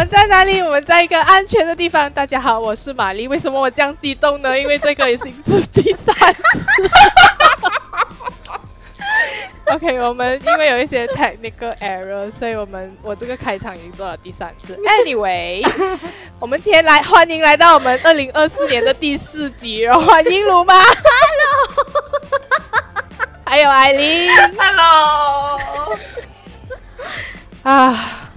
们在哪里？我们在一个安全的地方。大家好，我是玛丽。为什么我这样激动呢？因为这个已经是第三次。OK，我们因为有一些 technical error，所以我们我这个开场已经做了第三次。Anyway，我们今天来欢迎来到我们二零二四年的第四集，然后欢迎鲁妈，Hello，还有艾琳，Hello，啊，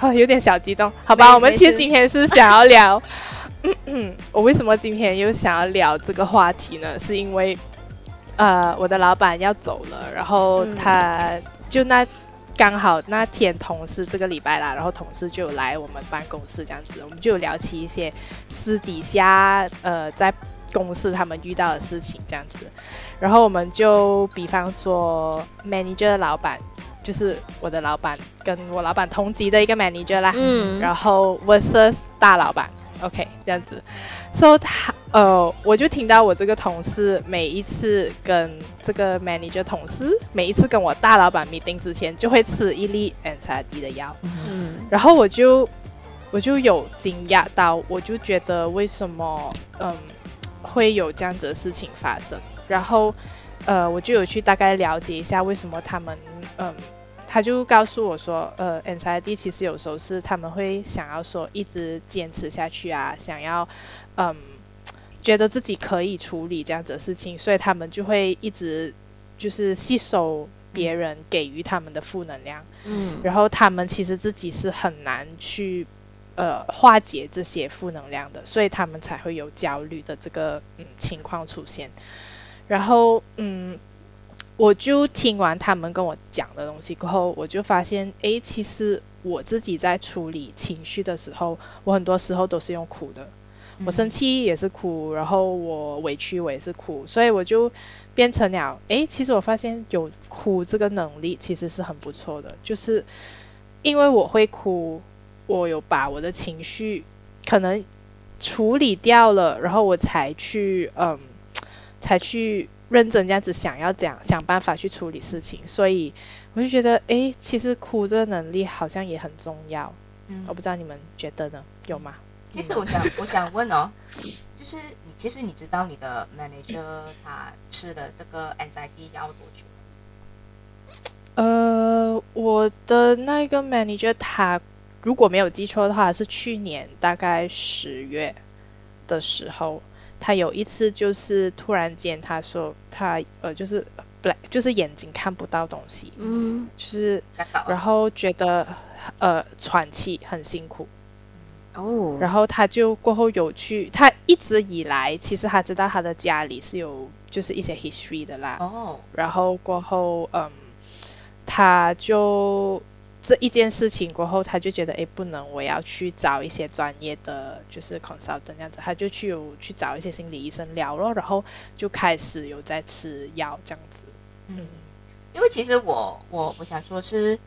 啊，有点小激动，好吧，我们其实今天是想要聊，嗯嗯，我为什么今天又想要聊这个话题呢？是因为。呃，我的老板要走了，然后他就那刚好那天同事这个礼拜啦，然后同事就来我们办公室这样子，我们就聊起一些私底下呃在公司他们遇到的事情这样子，然后我们就比方说 manager 老板就是我的老板跟我老板同级的一个 manager 啦，嗯，然后 versus 大老板，OK 这样子。so 他呃，我就听到我这个同事每一次跟这个 manager 同事，每一次跟我大老板 meeting 之前，就会吃一粒 anxiety 的药。嗯，然后我就我就有惊讶到，我就觉得为什么嗯会有这样子的事情发生？然后呃，我就有去大概了解一下为什么他们嗯，他就告诉我说，呃，anxiety 其实有时候是他们会想要说一直坚持下去啊，想要。嗯，觉得自己可以处理这样子的事情，所以他们就会一直就是吸收别人给予他们的负能量。嗯，然后他们其实自己是很难去呃化解这些负能量的，所以他们才会有焦虑的这个嗯情况出现。然后嗯，我就听完他们跟我讲的东西过后，我就发现，哎，其实我自己在处理情绪的时候，我很多时候都是用哭的。我生气也是哭，然后我委屈我也是哭，所以我就变成了，哎，其实我发现有哭这个能力其实是很不错的，就是因为我会哭，我有把我的情绪可能处理掉了，然后我才去，嗯，才去认真这样子想要讲想办法去处理事情，所以我就觉得，哎，其实哭这个能力好像也很重要，嗯，我不知道你们觉得呢，有吗？其实我想，我想问哦，就是你其实你知道你的 manager 他吃的这个 anxiety 药多久？呃，我的那个 manager 他如果没有记错的话，是去年大概十月的时候，他有一次就是突然间他说他呃就是不就是眼睛看不到东西，嗯，就是然后觉得呃喘气很辛苦。哦，然后他就过后有去，他一直以来其实他知道他的家里是有就是一些 history 的啦。哦，然后过后嗯，他就这一件事情过后，他就觉得哎不能，我要去找一些专业的就是 consultant 这样子，他就去有去找一些心理医生聊了，然后就开始有在吃药这样子。嗯，因为其实我我我想说是，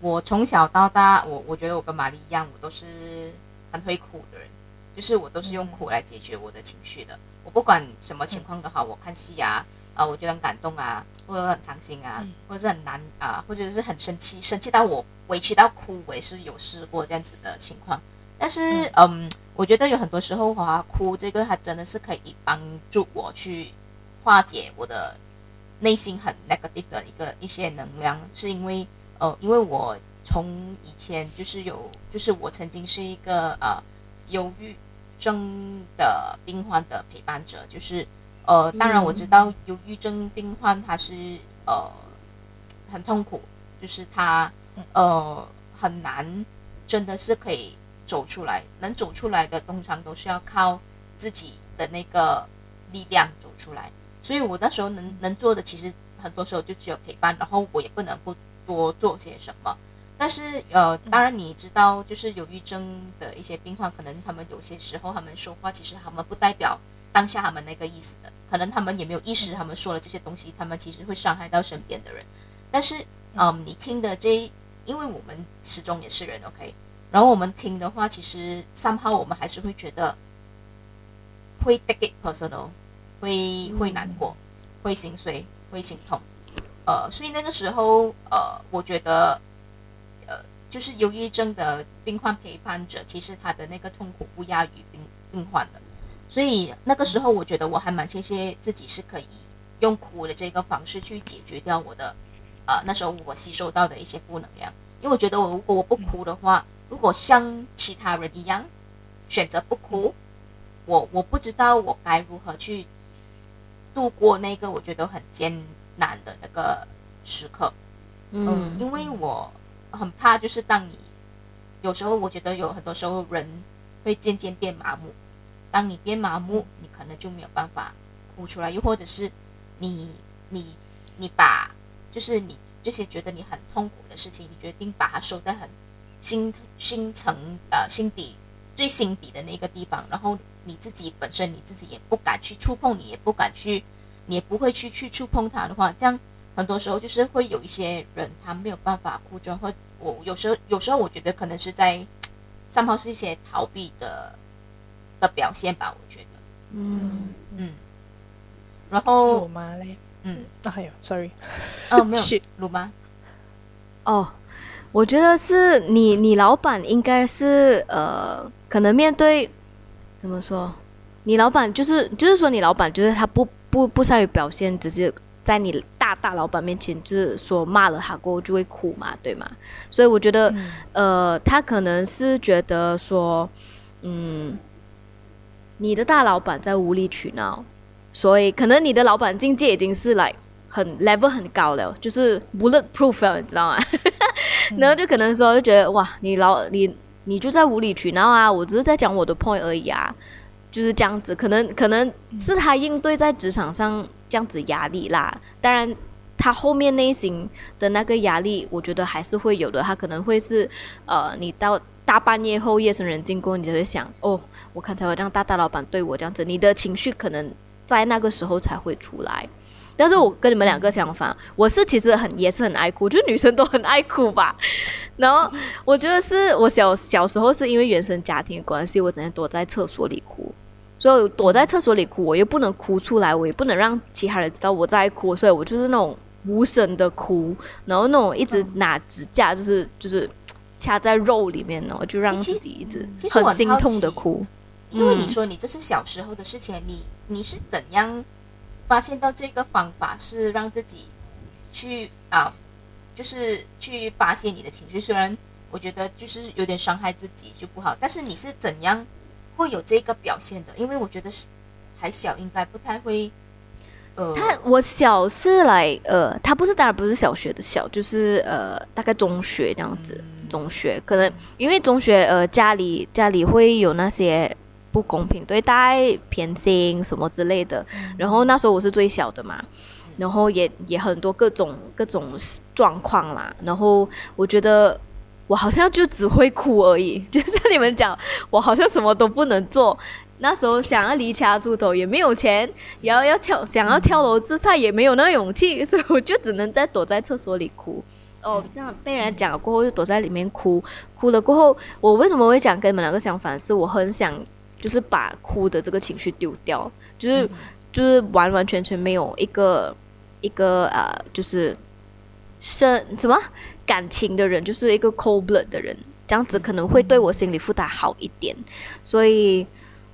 我从小到大，我我觉得我跟玛丽一样，我都是。很会哭的人，就是我都是用哭来解决我的情绪的。我不管什么情况都好，我看戏啊，啊，我觉得很感动啊，或者很伤心啊，或者是很难啊，或者是很生气，生气到我委屈到哭，我也是有试过这样子的情况。但是，嗯，我觉得有很多时候话，哭这个它真的是可以帮助我去化解我的内心很 negative 的一个一些能量，是因为，呃，因为我。从以前就是有，就是我曾经是一个呃忧郁症的病患的陪伴者，就是呃，当然我知道忧郁症病患他是呃很痛苦，就是他呃很难真的是可以走出来，能走出来的通常都是要靠自己的那个力量走出来，所以我那时候能能做的其实很多时候就只有陪伴，然后我也不能不多做些什么。但是，呃，当然你知道，就是忧郁症的一些病患，可能他们有些时候他们说话，其实他们不代表当下他们那个意思的，可能他们也没有意识，他们说了这些东西，他们其实会伤害到身边的人。但是，嗯，你听的这，因为我们始终也是人，OK，然后我们听的话，其实三号我们还是会觉得会 take it personal，会会难过，会心碎，会心痛，呃，所以那个时候，呃，我觉得。呃就是忧郁症的病患陪伴者，其实他的那个痛苦不亚于病病患的。所以那个时候，我觉得我还蛮谢谢自己是可以用哭的这个方式去解决掉我的，呃，那时候我吸收到的一些负能量。因为我觉得我如果我不哭的话，如果像其他人一样选择不哭，我我不知道我该如何去度过那个我觉得很艰难的那个时刻。嗯，因为我很怕，就是当你有时候，我觉得有很多时候人会渐渐变麻木。当你变麻木，你可能就没有办法哭出来，又或者是你你你把就是你这些觉得你很痛苦的事情，你决定把它收在很心心层呃心底最心底的那个地方，然后你自己本身你自己也不敢去触碰，你也不敢去，你也不会去去触碰它的话，这样很多时候就是会有一些人他没有办法哭出来，或我有时候有时候我觉得可能是在 上抛是一些逃避的。的表现吧，我觉得，嗯。嗯，然后鲁妈嘞，嗯。啊还有，sorry，哦没有，鲁妈，哦，我觉得是你，你老板应该是呃，可能面对怎么说，你老板就是就是说你老板就是他不不不善于表现，直接在你大大老板面前就是说骂了他过后就会哭嘛，对吗？所以我觉得呃，他可能是觉得说，嗯。你的大老板在无理取闹，所以可能你的老板境界已经是来很 level 很高了，就是 bulletproof 了，你知道吗？然后就可能说就觉得哇，你老你你就在无理取闹啊，我只是在讲我的 point 而已啊，就是这样子。可能可能是他应对在职场上这样子压力啦，当然他后面内心的那个压力，我觉得还是会有的。他可能会是呃，你到。大半夜后，夜深人静过，你就会想：哦，我看才会让大大老板对我这样子。你的情绪可能在那个时候才会出来。但是我跟你们两个相反，我是其实很也是很爱哭，就女生都很爱哭吧。然后我觉得是我小小时候是因为原生家庭的关系，我整天躲在厕所里哭。所以躲在厕所里哭，我又不能哭出来，我也不能让其他人知道我在哭，所以我就是那种无声的哭，然后那种一直拿指甲，就是就是。掐在肉里面呢，就让自己一直很心痛的哭。因为你说你这是小时候的事情，你你是怎样发现到这个方法是让自己去啊，就是去发泄你的情绪？虽然我觉得就是有点伤害自己就不好，但是你是怎样会有这个表现的？因为我觉得是还小，应该不太会。呃，他我小是来呃，他不是当然不是小学的小，就是呃大概中学这样子。中学可能因为中学呃家里家里会有那些不公平对待偏心什么之类的，然后那时候我是最小的嘛，然后也也很多各种各种状况啦，然后我觉得我好像就只会哭而已，就像你们讲，我好像什么都不能做。那时候想要离家出走也没有钱，然后要跳想要跳楼自杀也没有那个勇气，所以我就只能在躲在厕所里哭。哦，这样被人家讲了过后，就躲在里面哭，哭了过后，我为什么会讲跟你们两个相反？是我很想，就是把哭的这个情绪丢掉，就是就是完完全全没有一个一个呃，就是生什么感情的人，就是一个 cold blood 的人，这样子可能会对我心理负担好一点。所以，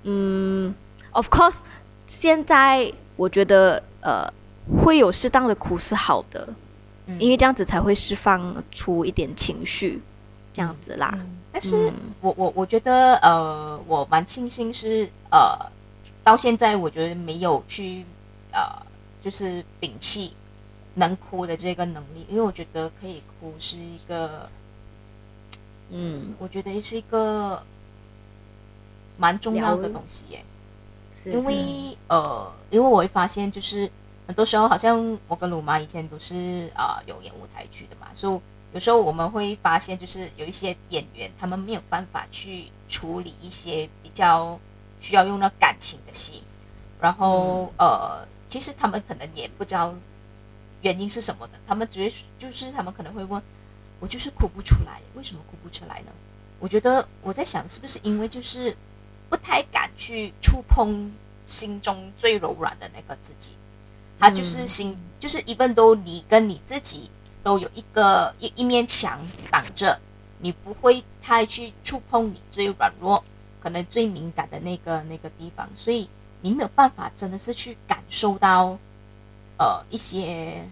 嗯，of course，现在我觉得呃，会有适当的哭是好的。因为这样子才会释放出一点情绪，这样子啦。但是我我我觉得呃，我蛮庆幸是呃，到现在我觉得没有去呃，就是摒弃能哭的这个能力，因为我觉得可以哭是一个，嗯，我觉得是一个蛮重要的东西耶。因为呃，因为我会发现就是。很多时候，好像我跟鲁妈以前都是啊有演舞台剧的嘛，所以有时候我们会发现，就是有一些演员他们没有办法去处理一些比较需要用到感情的戏，然后呃，其实他们可能也不知道原因是什么的，他们只会就是他们可能会问我，就是哭不出来，为什么哭不出来呢？我觉得我在想，是不是因为就是不太敢去触碰心中最柔软的那个自己。他就是心，就是一份都你跟你自己都有一个一一面墙挡着，你不会太去触碰你最软弱、可能最敏感的那个那个地方，所以你没有办法真的是去感受到呃一些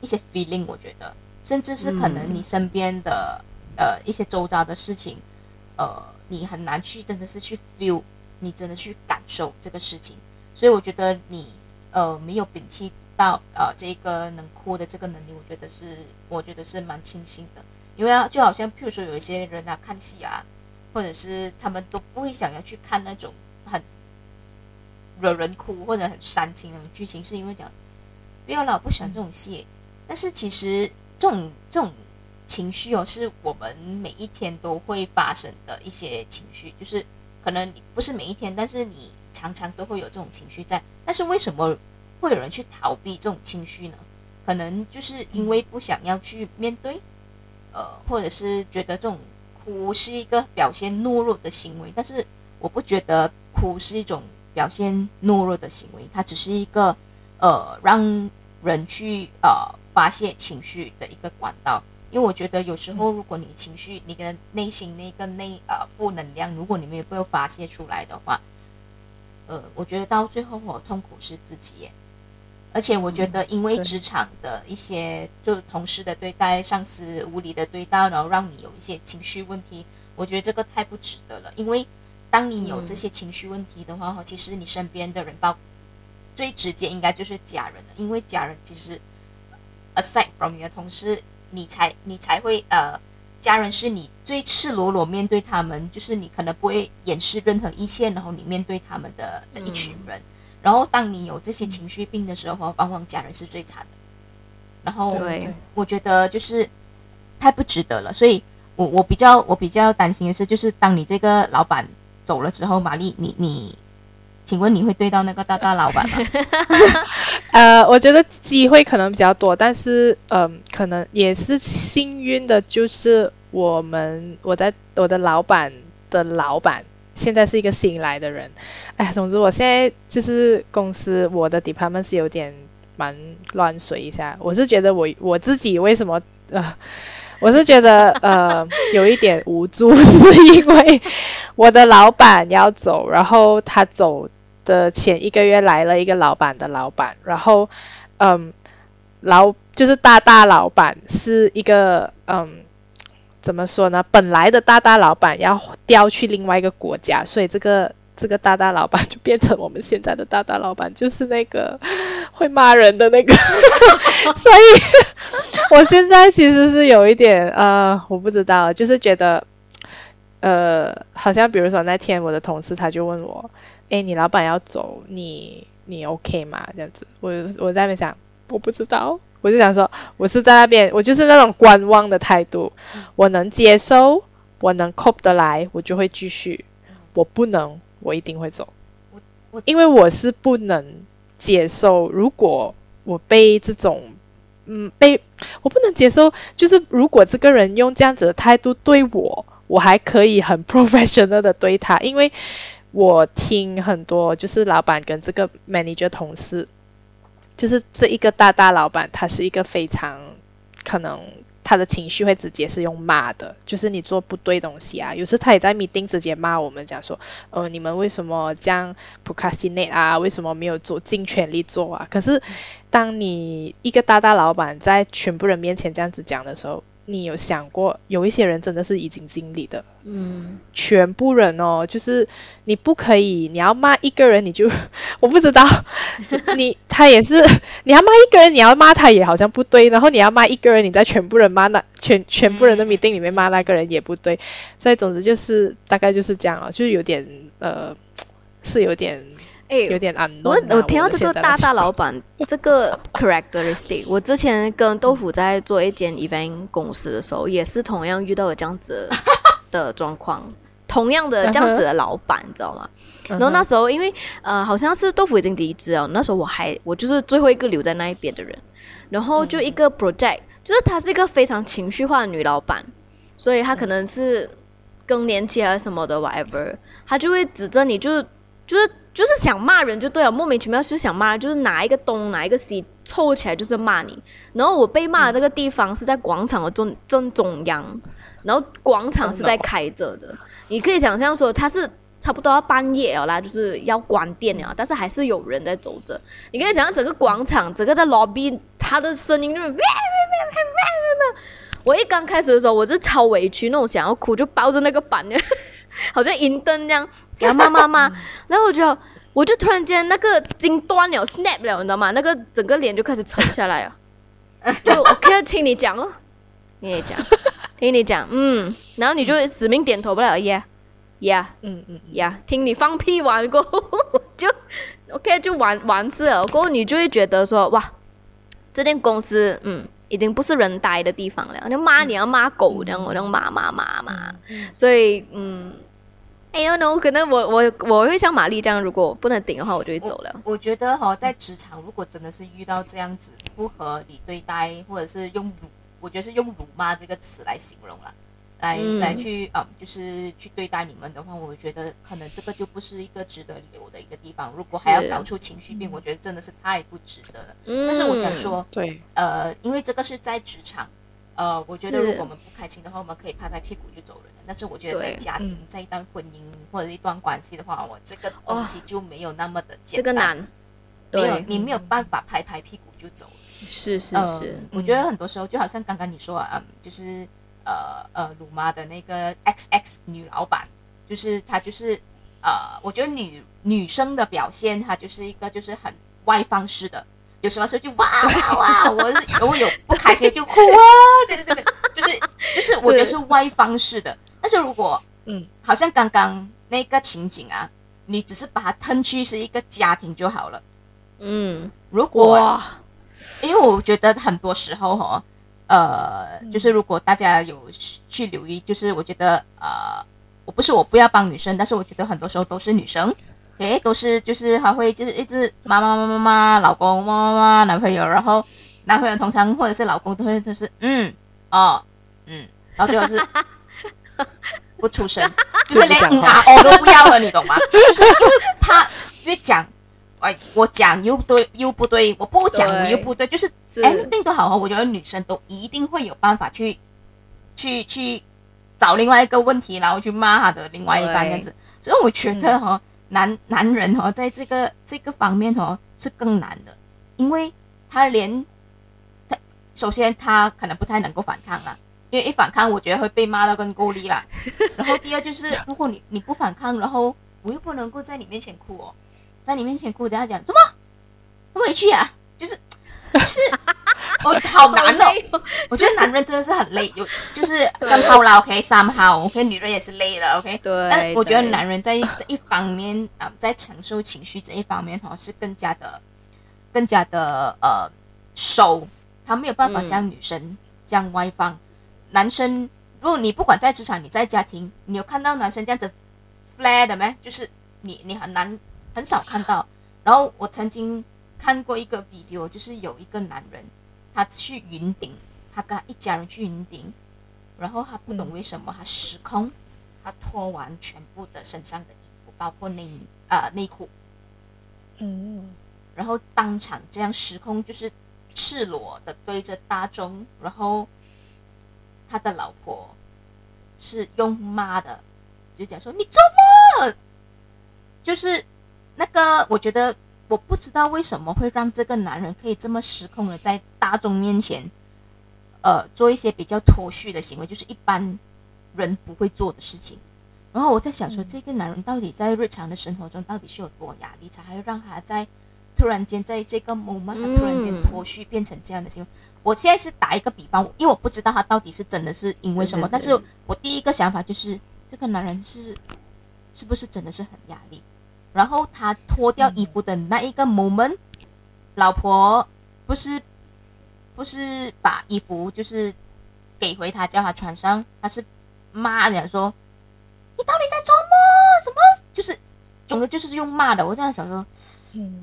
一些 feeling，我觉得，甚至是可能你身边的、呃一些周遭的事情，呃，你很难去真的是去 feel，你真的去感受这个事情，所以我觉得你呃没有摒弃到呃这个能哭的这个能力，我觉得是我觉得是蛮庆幸的。因为啊，就好像譬如说有一些人啊，看戏啊，或者是他们都不会想要去看那种很惹人哭或者很煽情的剧情，是因为讲不要老，不喜欢这种戏。但是其实这种这种情绪哦，是我们每一天都会发生的一些情绪，就是可能不是每一天，但是你常常都会有这种情绪在。但是为什么会有人去逃避这种情绪呢？可能就是因为不想要去面对。呃，或者是觉得这种哭是一个表现懦弱的行为，但是我不觉得哭是一种表现懦弱的行为，它只是一个呃让人去呃发泄情绪的一个管道。因为我觉得有时候如果你情绪、你的内心那个内呃负能量，如果你没有被发泄出来的话，呃，我觉得到最后我痛苦是自己。而且我觉得，因为职场的一些就同事的对待、上司无理的对待，然后让你有一些情绪问题，我觉得这个太不值得了。因为当你有这些情绪问题的话，其实你身边的人，包最直接应该就是家人了。因为家人其实，aside from 你的同事，你才你才会呃，家人是你最赤裸裸面对他们，就是你可能不会掩饰任何一切，然后你面对他们的的一群人。然后，当你有这些情绪病的时候，往往家人是最惨的。然后，我觉得就是太不值得了。所以，我我比较我比较担心的是，就是当你这个老板走了之后，玛丽，你你，请问你会对到那个大大老板吗？呃，我觉得机会可能比较多，但是嗯，可能也是幸运的，就是我们我在我的老板的老板。现在是一个新来的人，哎，总之我现在就是公司我的 department 是有点蛮乱水一下。我是觉得我我自己为什么呃，我是觉得呃有一点无助，是因为我的老板要走，然后他走的前一个月来了一个老板的老板，然后嗯老就是大大老板是一个嗯。怎么说呢？本来的大大老板要调去另外一个国家，所以这个这个大大老板就变成我们现在的大大老板，就是那个 会骂人的那个。所以，我现在其实是有一点呃，我不知道，就是觉得呃，好像比如说那天我的同事他就问我，哎，你老板要走，你你 OK 吗？这样子，我我在那边想，我不知道。我就想说，我是在那边，我就是那种观望的态度。我能接受，我能 cope 得来，我就会继续；我不能，我一定会走。我我因为我是不能接受，如果我被这种嗯被我不能接受，就是如果这个人用这样子的态度对我，我还可以很 professional 的对他，因为我听很多就是老板跟这个 manager 同事。就是这一个大大老板，他是一个非常可能他的情绪会直接是用骂的，就是你做不对东西啊，有时他也在 meeting 直接骂我们，讲说，呃，你们为什么这样 procrastinate 啊？为什么没有做尽全力做啊？可是当你一个大大老板在全部人面前这样子讲的时候，你有想过，有一些人真的是已经经历的，嗯，全部人哦，就是你不可以，你要骂一个人，你就 我不知道，你他也是，你要骂一个人，你要骂他也好像不对，然后你要骂一个人，你在全部人骂那全全部人的 meeting 里面骂那个人也不对，所以总之就是大概就是这样啊，就是有点呃，是有点。哎，有点安我我听到这个大大老板 这个 characteristic，我之前跟豆腐在做一间 event 公司的时候，也是同样遇到了这样子的 状况，同样的这样子的老板，你知道吗？然后那时候因为呃，好像是豆腐已经离职了，那时候我还我就是最后一个留在那一边的人，然后就一个 project，就是她是一个非常情绪化的女老板，所以她可能是更年期还是什么的 whatever，她就会指着你，就是就是。就是想骂人就对了，莫名其妙就想骂，就是拿一个东拿一个西凑起来就是骂你。然后我被骂的这个地方是在广场的正正中央，然后广场是在开着的，你可以想象说它是差不多要半夜了啦，就是要关店了，但是还是有人在走着。你可以想象整个广场，整个在 lobby，它的声音就是，我一刚开始的时候，我是超委屈，那种想要哭，就抱着那个板，好像银灯这样，然后骂骂骂，然后我就我就突然间那个筋断了，snap 了，你知道吗？那个整个脸就开始沉下来了，就我可以听你讲哦，你也讲。听你讲，嗯，然后你就死命点头不了，yeah yeah，嗯嗯，yeah，听你放屁完过后就 OK 就完完事了，过后你就会觉得说，哇，这间公司，嗯，已经不是人待的地方了，就骂你要骂狗这样，我这样骂骂骂骂，所以，嗯，I don't know，可能我我我会像玛丽这样，如果不能顶的话，我就会走了。我觉得哈，在职场如果真的是遇到这样子不合理对待，或者是用辱。我觉得是用“辱骂”这个词来形容了，来来去嗯，就是去对待你们的话，我觉得可能这个就不是一个值得留的一个地方。如果还要搞出情绪病，我觉得真的是太不值得了。但是我想说，对，呃，因为这个是在职场，呃，我觉得如果我们不开心的话，我们可以拍拍屁股就走人。但是我觉得在家庭，在一段婚姻或者一段关系的话，我这个东西就没有那么的简单。这个难，没有你没有办法拍拍屁股就走。是是是，我觉得很多时候就好像刚刚你说，嗯，就是呃呃，鲁妈的那个 X X 女老板，就是她就是呃，我觉得女女生的表现，她就是一个就是很外放式的，有什么时候就哇哇哇，我我有不开心就哭啊，就是这个就是就是我觉得是外放式的。但是如果嗯，好像刚刚那个情景啊，你只是把它吞去是一个家庭就好了，嗯，如果。因为我觉得很多时候哈，呃，就是如果大家有去留意，就是我觉得呃，我不是我不要帮女生，但是我觉得很多时候都是女生，OK，都是就是还会就是一直妈妈妈妈妈老公妈妈妈男朋友，然后男朋友通常或者是老公都会就是嗯哦嗯，然后最后是不出声，就是连嗯啊哦都不要了，你懂吗？就是因为他越讲。哎，我讲又对又不对，我不讲又不对，就是 anything 都好我觉得女生都一定会有办法去去去找另外一个问题，然后去骂他的另外一半这样子。所以我觉得哈，男男人哈，在这个这个方面哈是更难的，因为他连他首先他可能不太能够反抗啦，因为一反抗，我觉得会被骂到更孤立啦。然后第二就是，如果你你不反抗，然后我又不能够在你面前哭哦。在你面前哭，等下讲怎么？很委屈啊，就是就是，我好难哦。我觉得男人真的是很累，有就是三号啦，OK，三号，OK，女人也是累了，OK。对。但我觉得男人在这一方面啊，在承受情绪这一方面哈，是更加的、更加的呃收，他没有办法像女生这样外放。男生，如果你不管在职场，你在家庭，你有看到男生这样子 flat 的没？就是你，你很难。很少看到，然后我曾经看过一个 video，就是有一个男人，他去云顶，他跟他一家人去云顶，然后他不懂为什么他失控，他脱完全部的身上的衣服，包括内啊内裤，嗯，然后当场这样失控，就是赤裸的对着大众，然后他的老婆是用骂的，就讲说你做梦，就是。那个，我觉得我不知道为什么会让这个男人可以这么失控的在大众面前，呃，做一些比较脱序的行为，就是一般人不会做的事情。然后我在想说，这个男人到底在日常的生活中到底是有多压力，才会让他在突然间在这个 moment，他突然间脱序变成这样的行为？我现在是打一个比方，因为我不知道他到底是真的是因为什么，但是我第一个想法就是，这个男人是是不是真的是很压力？然后他脱掉衣服的那一个 moment，老婆不是不是把衣服就是给回他，叫他穿上，他是骂人说：“你到底在做梦？什么？就是总的就是用骂的。”我这样想说，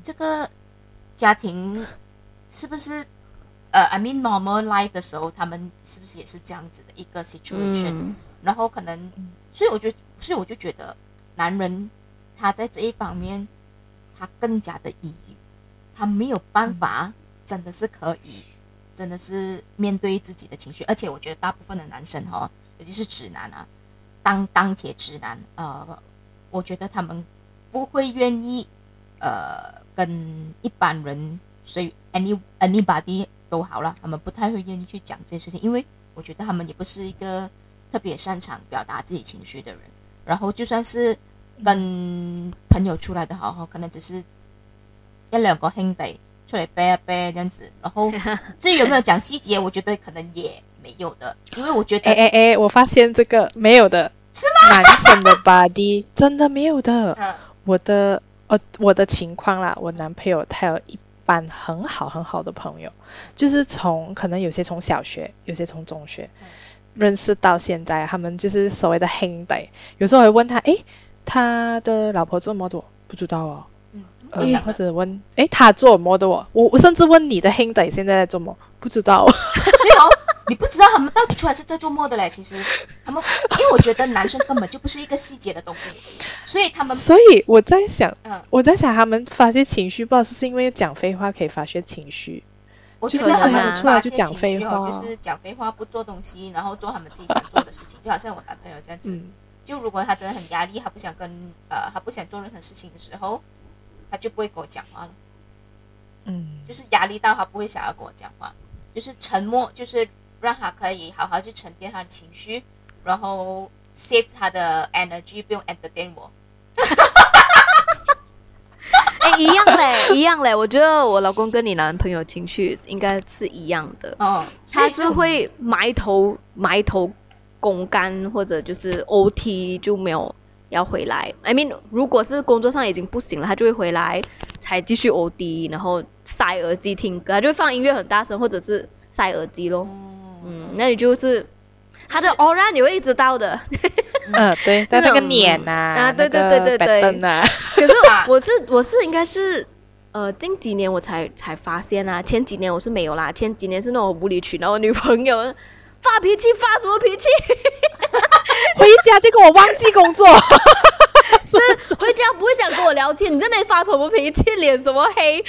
这个家庭是不是呃，I mean normal life 的时候，他们是不是也是这样子的一个 situation？然后可能，所以我觉得，所以我就觉得男人。他在这一方面，他更加的抑郁，他没有办法，真的是可以，真的是面对自己的情绪，而且我觉得大部分的男生哈，尤其是直男啊，当钢铁直男，呃，我觉得他们不会愿意，呃，跟一般人，所以 any anybody 都好了，他们不太会愿意去讲这些事情，因为我觉得他们也不是一个特别擅长表达自己情绪的人，然后就算是跟朋友出来的好，可能只是一两个兄弟。出来背啊背这样子，然后 至于有没有讲细节，我觉得可能也没有的，因为我觉得，哎哎哎，我发现这个没有的，是吗？男生的 body 真的没有的。嗯，我的呃我的情况啦，我男朋友他有一班很好很好的朋友，就是从可能有些从小学，有些从中学认识到现在，他们就是所谓的兄弟。有时候会问他，哎，他的老婆做么多？不知道哦。呃，或者问，哎，他做么的哦？我我甚至问你的 Hindy 现在在做么？不知道。所以哦，你不知道他们到底出来是在做么的嘞？其实他们，因为我觉得男生根本就不是一个细节的东西，所以他们。所以我在想，嗯，我在想他们发泄情绪，不知道是因为讲废话可以发泄情绪。我觉得他们出来就讲废话，就是讲废话，不做东西，然后做他们自己想做的事情，就好像我男朋友这样子。就如果他真的很压力，他不想跟呃，他不想做任何事情的时候。他就不会跟我讲话了，嗯，就是压力到他不会想要跟我讲话，就是沉默，就是让他可以好好去沉淀他的情绪，然后 save 他的 energy，不用 entertain 我。哎，一样嘞，一样嘞。我觉得我老公跟你男朋友情绪应该是一样的，嗯，他是会埋头埋头公干，或者就是 OT 就没有。要回来，I mean，如果是工作上已经不行了，他就会回来，才继续 OD，然后塞耳机听歌，他就会放音乐很大声，或者是塞耳机咯。嗯，那你就是他的 aura 你会一直到的。嗯，对，但那个脸呐，啊，对对对对对。可是我是我是应该是呃近几年我才才发现啊，前几年我是没有啦，前几年是那种无理取闹女朋友。发脾气发什么脾气？回家就跟我忘记工作，是回家不会想跟我聊天。你在那里发什么脾气？脸什么黑？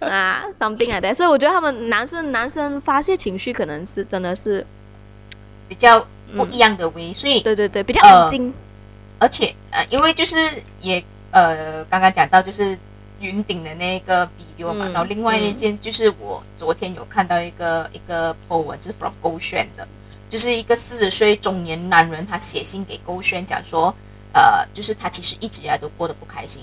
啊，something like that。所以我觉得他们男生男生发泄情绪可能是真的是比较不一样的微，所以对对对，比较冷静。而且呃，因为就是也呃，刚刚讲到就是。云顶的那个 video 嘛，然后另外一件就是我昨天有看到一个一个 po 文是 from 勾选的，就是一个四十岁中年男人，他写信给勾选讲说，呃，就是他其实一直以来都过得不开心，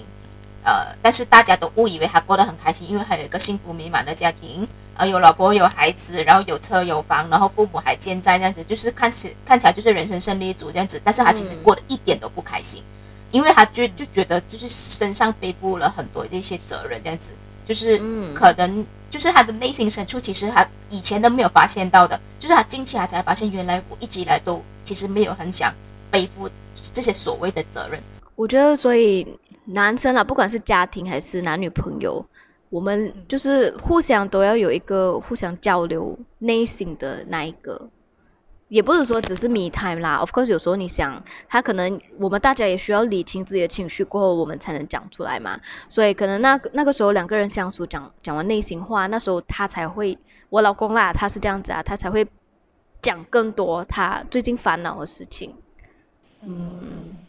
呃，但是大家都误以为他过得很开心，因为他有一个幸福美满的家庭，呃，有老婆有孩子，然后有车有房，然后父母还健在，这样子就是看起看起来就是人生胜利组这样子，但是他其实过得一点都不开心。因为他就就觉得就是身上背负了很多的一些责任，这样子就是可能就是他的内心深处，其实他以前都没有发现到的，就是他近期他才发现，原来我一直以来都其实没有很想背负这些所谓的责任。我觉得，所以男生啊，不管是家庭还是男女朋友，我们就是互相都要有一个互相交流内心的那一个。也不是说只是 me time 啦，of course 有时候你想，他可能我们大家也需要理清自己的情绪过后，我们才能讲出来嘛。所以可能那那个时候两个人相处讲讲完内心话，那时候他才会，我老公啦，他是这样子啊，他才会讲更多他最近烦恼的事情。嗯。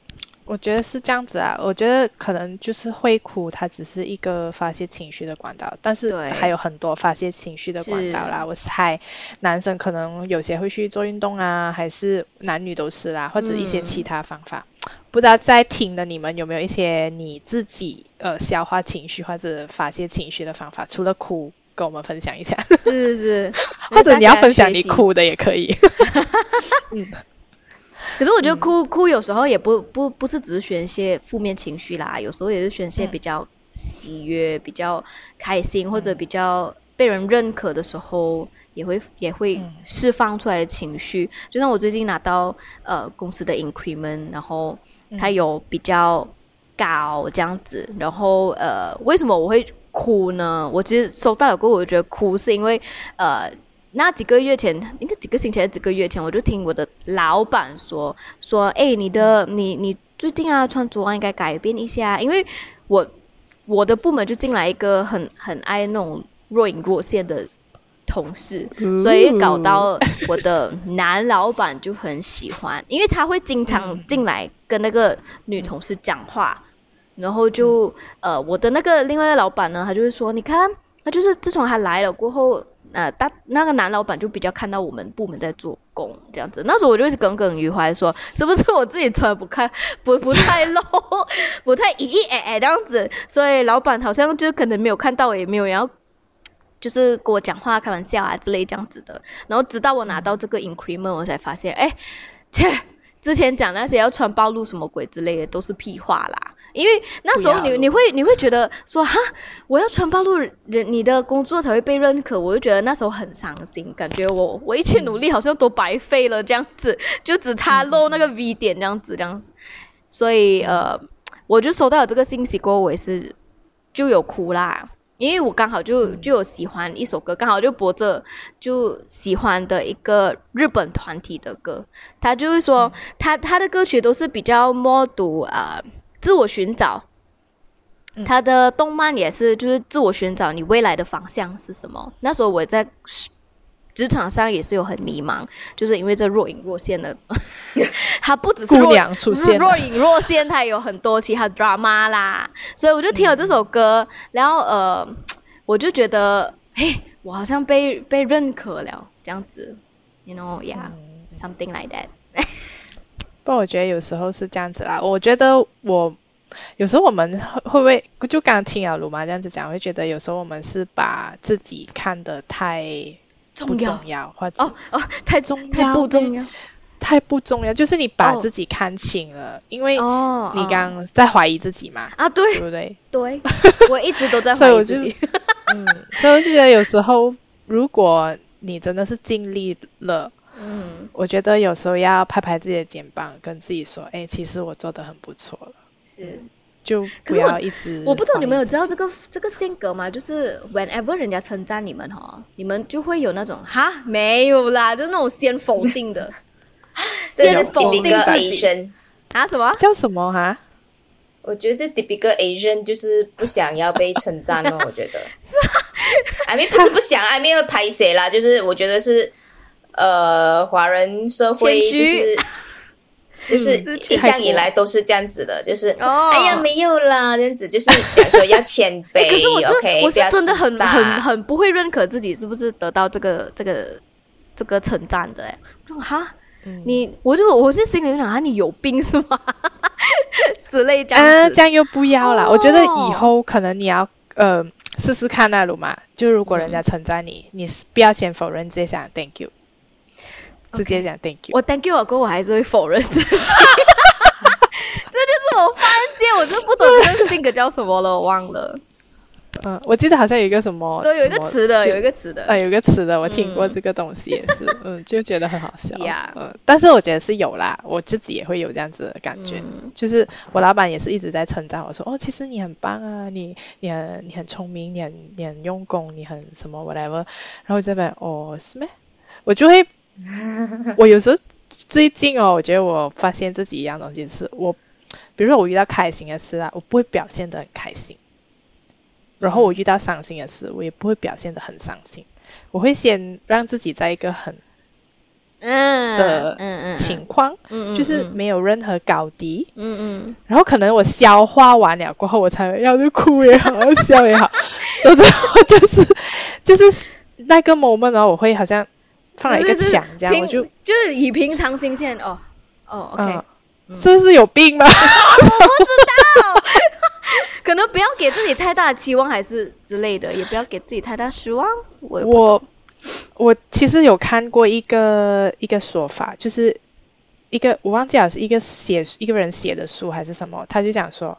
我觉得是这样子啊，我觉得可能就是会哭，它只是一个发泄情绪的管道，但是还有很多发泄情绪的管道啦。我猜男生可能有些会去做运动啊，还是男女都是啦，或者一些其他方法。不知道在听的你们有没有一些你自己呃消化情绪或者发泄情绪的方法？除了哭，跟我们分享一下。是是是，或者你要分享你哭的也可以。嗯。可是我觉得哭哭有时候也不不不是只是宣泄负面情绪啦，有时候也是宣泄比较喜悦、比较开心或者比较被人认可的时候，也会也会释放出来的情绪。就像我最近拿到呃公司的 increment，然后它有比较高这样子，然后呃为什么我会哭呢？我其实收到了过后，我觉得哭是因为呃。那几个月前，应该几个星期还是几个月前，我就听我的老板说说，哎，你的你你最近啊穿着啊应该改变一下，因为我我的部门就进来一个很很爱那种若隐若现的同事，所以搞到我的男老板就很喜欢，因为他会经常进来跟那个女同事讲话，然后就呃，我的那个另外一个老板呢，他就会说，你看，他就是自从他来了过后。呃，大那个男老板就比较看到我们部门在做工这样子，那时候我就是耿耿于怀，说是不是我自己穿不看，不不太露，不太咦咦哎哎这样子，所以老板好像就可能没有看到，也没有要，就是跟我讲话开玩笑啊之类这样子的。然后直到我拿到这个 increment，我才发现，哎，切，之前讲那些要穿暴露什么鬼之类的都是屁话啦。因为那时候你你会你会觉得说哈，我要穿暴露人你的工作才会被认可，我就觉得那时候很伤心，感觉我我一切努力好像都白费了这样子，就只差漏那个 V 点这样子这样，所以呃，我就收到了这个信息过后，我也是就有哭啦，因为我刚好就就有喜欢一首歌，刚好就播着就喜欢的一个日本团体的歌，他就是说他他的歌曲都是比较默读啊。自我寻找，他的动漫也是，就是自我寻找你未来的方向是什么。那时候我在职场上也是有很迷茫，就是因为这若隐若现的，他不只是姑娘出现，若隐若现，他有很多其他 drama 啦。所以我就听了这首歌，然后呃，我就觉得，嘿，我好像被被认可了，这样子，you know，yeah，something like that。不，我觉得有时候是这样子啦。我觉得我有时候我们会会不会就刚刚听啊鲁妈这样子讲，会觉得有时候我们是把自己看得太不重要，或者哦哦太重太不重要，太不重要，就是你把自己看轻了，因为你刚在怀疑自己嘛啊对，对不对？对，我一直都在怀疑自己。嗯，所以我就觉得有时候如果你真的是尽力了。嗯，我觉得有时候要拍拍自己的肩膀，跟自己说，哎，其实我做的很不错了。是，就不要一直。我不懂你们有知道这个这个性格吗？就是 whenever 人家称赞你们哈，你们就会有那种哈没有啦，就那种先否定的，先否定自己啊？什么叫什么哈？我觉得这 typical Asian 就是不想要被称赞哦。我觉得，I mean 不是不想，I mean 会拍谁啦？就是我觉得是。呃，华人社会就是 就是一向以来都是这样子的，就是哎呀没有啦，这样子。就是讲说要谦卑。可是我是我是真的很很很不会认可自己是不是得到这个这个这个称赞的哎，哈，你我就我是心里想啊，你有病是吗？之类这样嗯，这样又不要了。我觉得以后可能你要呃试试看那鲁嘛，就如果人家称赞你，你不要先否认，直接想 thank you。直接讲 thank you，我 thank you 过后我还是会否认自己，这就是我发现，我就不懂这个性格叫什么了，我忘了。嗯，我记得好像有一个什么，对，有一个词的，有一个词的，呃，有一个词的，我听过这个东西也是，嗯，就觉得很好笑。嗯，但是我觉得是有啦，我自己也会有这样子的感觉，就是我老板也是一直在称赞我说，哦，其实你很棒啊，你你很你很聪明，你很你很用功，你很什么 whatever，然后这边哦是咩？我就会。我有时候最近哦，我觉得我发现自己一样东西是，我比如说我遇到开心的事啊，我不会表现的很开心；然后我遇到伤心的事，我也不会表现的很伤心。我会先让自己在一个很嗯的情况，嗯嗯，就是没有任何高低，嗯嗯，然后可能我消化完了过后，我才要是哭也好，笑也好，总之 就是就是那个 moment 呢，我会好像。放了一个墙，这样我就就是以平常心线哦哦，OK，这是有病吗？我不知道，可能不要给自己太大的期望，还是之类的，也不要给自己太大失望。我我我其实有看过一个一个说法，就是一个我忘记了是一个写一个人写的书还是什么，他就讲说。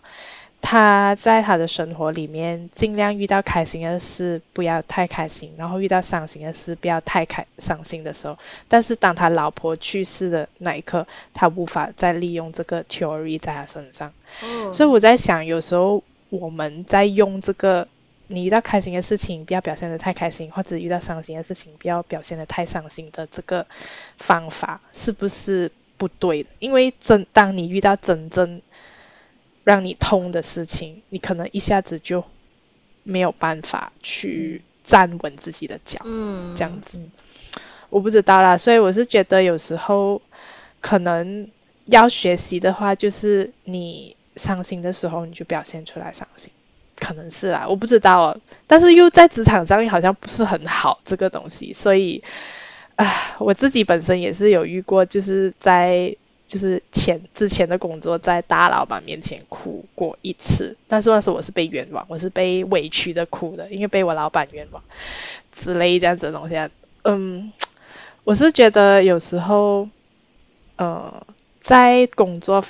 他在他的生活里面，尽量遇到开心的事不要太开心，然后遇到伤心的事不要太开伤心的时候。但是当他老婆去世的那一刻，他无法再利用这个 theory 在他身上。所以我在想，有时候我们在用这个，你遇到开心的事情不要表现的太开心，或者遇到伤心的事情不要表现的太伤心的这个方法，是不是不对的？因为真当你遇到真正让你痛的事情，你可能一下子就没有办法去站稳自己的脚，嗯，这样子。我不知道啦，所以我是觉得有时候可能要学习的话，就是你伤心的时候你就表现出来伤心，可能是啦，我不知道哦。但是又在职场上好像不是很好这个东西，所以啊，我自己本身也是有遇过，就是在就是前之前的工作，在大老板面前哭过一次，但是那时候我是被冤枉，我是被委屈的哭的，因为被我老板冤枉之类这样子的东西，嗯。我是觉得有时候，呃，在工作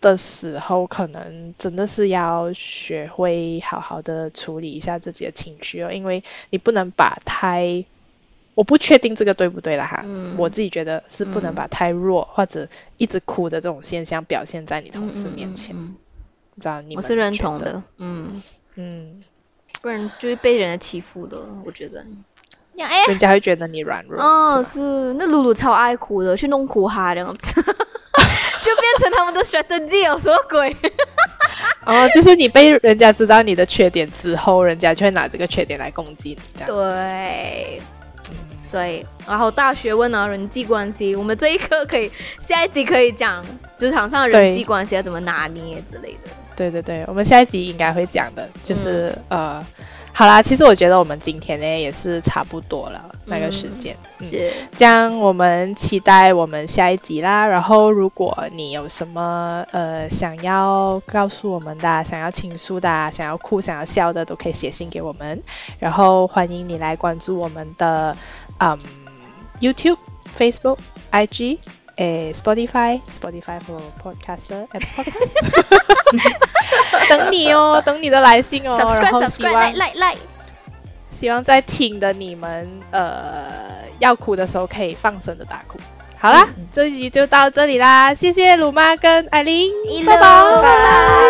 的时候，可能真的是要学会好好的处理一下自己的情绪哦，因为你不能把太，我不确定这个对不对了哈，我自己觉得是不能把太弱或者一直哭的这种现象表现在你同事面前，知道你我是认同的，嗯嗯，不然就是被人家欺负的，我觉得。人家会觉得你软弱。哦，是那露露超爱哭的，去弄哭哈这样子，就变成他们的 strategy 有什么鬼？哦，就是你被人家知道你的缺点之后，人家就会拿这个缺点来攻击你，这样。对。所以，然后大学问啊，人际关系，我们这一课可以下一集可以讲职场上人际关系要怎么拿捏之类的。对对对，我们下一集应该会讲的，就是呃。好啦，其实我觉得我们今天呢也是差不多了那个时间，是这样。我们期待我们下一集啦。然后，如果你有什么呃想要告诉我们的，想要倾诉的，想要哭、想要笑的，都可以写信给我们。然后，欢迎你来关注我们的嗯 YouTube、Facebook、IG。诶，Spotify，Spotify for podcaster，and podcast，等你哦，等你的来信哦，然后希望，希望在听的你们，呃，要哭的时候可以放声的大哭。好啦，这集就到这里啦，谢谢鲁妈跟艾琳，拜拜。